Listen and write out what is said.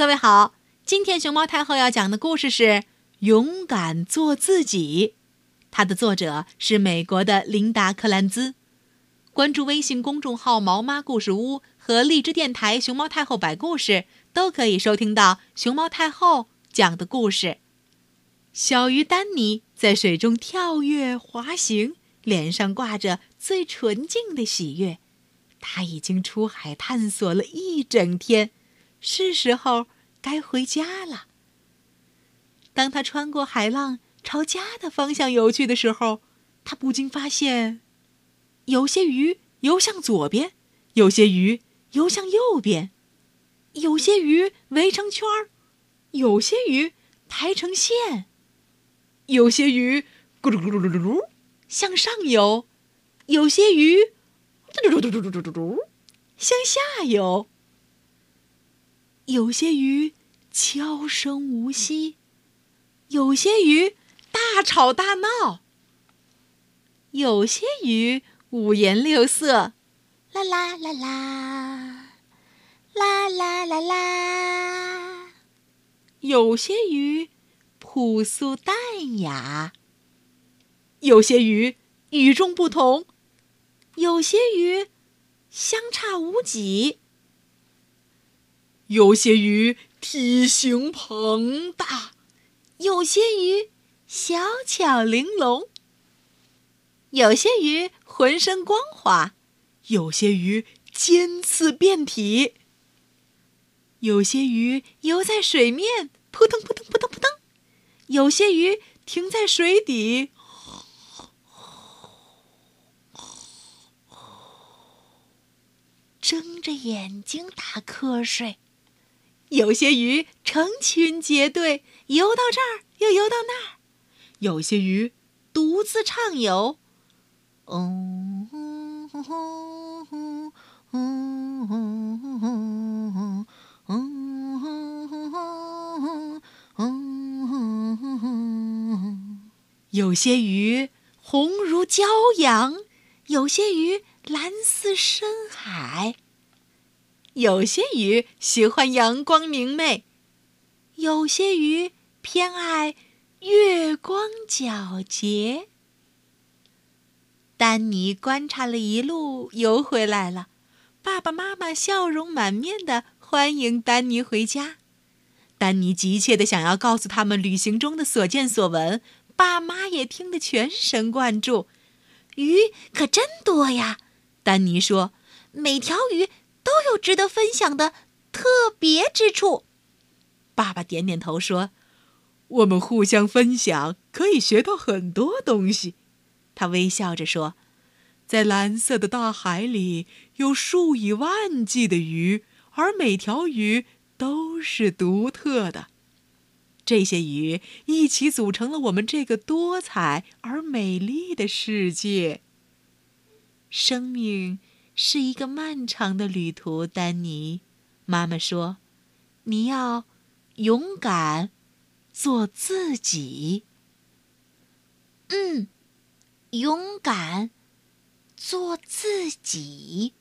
各位好，今天熊猫太后要讲的故事是《勇敢做自己》，它的作者是美国的琳达·克兰兹。关注微信公众号“毛妈故事屋”和荔枝电台“熊猫太后摆故事”，都可以收听到熊猫太后讲的故事。小鱼丹尼在水中跳跃滑行，脸上挂着最纯净的喜悦。他已经出海探索了一整天。是时候该回家了。当他穿过海浪朝家的方向游去的时候，他不禁发现，有些鱼游向左边，有些鱼游向右边，有些鱼围成圈儿，有些鱼排成线，有些鱼咕噜咕噜噜噜噜向上游，有些鱼嘟嘟嘟嘟嘟嘟嘟向下游。有些鱼悄声无息，有些鱼大吵大闹，有些鱼五颜六色，啦啦啦啦，啦啦啦啦。有些鱼朴素淡雅，有些鱼与众不同，有些鱼相差无几。有些鱼体型庞大，有些鱼小巧玲珑，有些鱼浑身光滑，有些鱼尖刺遍体，有些鱼游在水面扑腾扑腾扑腾扑腾，有些鱼停在水底，睁着眼睛打瞌睡。有些鱼成群结队游到这儿，又游到那儿；有些鱼独自畅游。嗯哼哼哼哼哼哼哼哼哼哼哼哼。有些鱼红如骄阳，有些鱼蓝似深海。有些鱼喜欢阳光明媚，有些鱼偏爱月光皎洁。丹尼观察了一路，游回来了。爸爸妈妈笑容满面的欢迎丹尼回家。丹尼急切的想要告诉他们旅行中的所见所闻，爸妈也听得全神贯注。鱼可真多呀！丹尼说：“每条鱼。”都有值得分享的特别之处。爸爸点点头说：“我们互相分享，可以学到很多东西。”他微笑着说：“在蓝色的大海里，有数以万计的鱼，而每条鱼都是独特的。这些鱼一起组成了我们这个多彩而美丽的世界。生命。”是一个漫长的旅途，丹尼。妈妈说：“你要勇敢做自己。”嗯，勇敢做自己。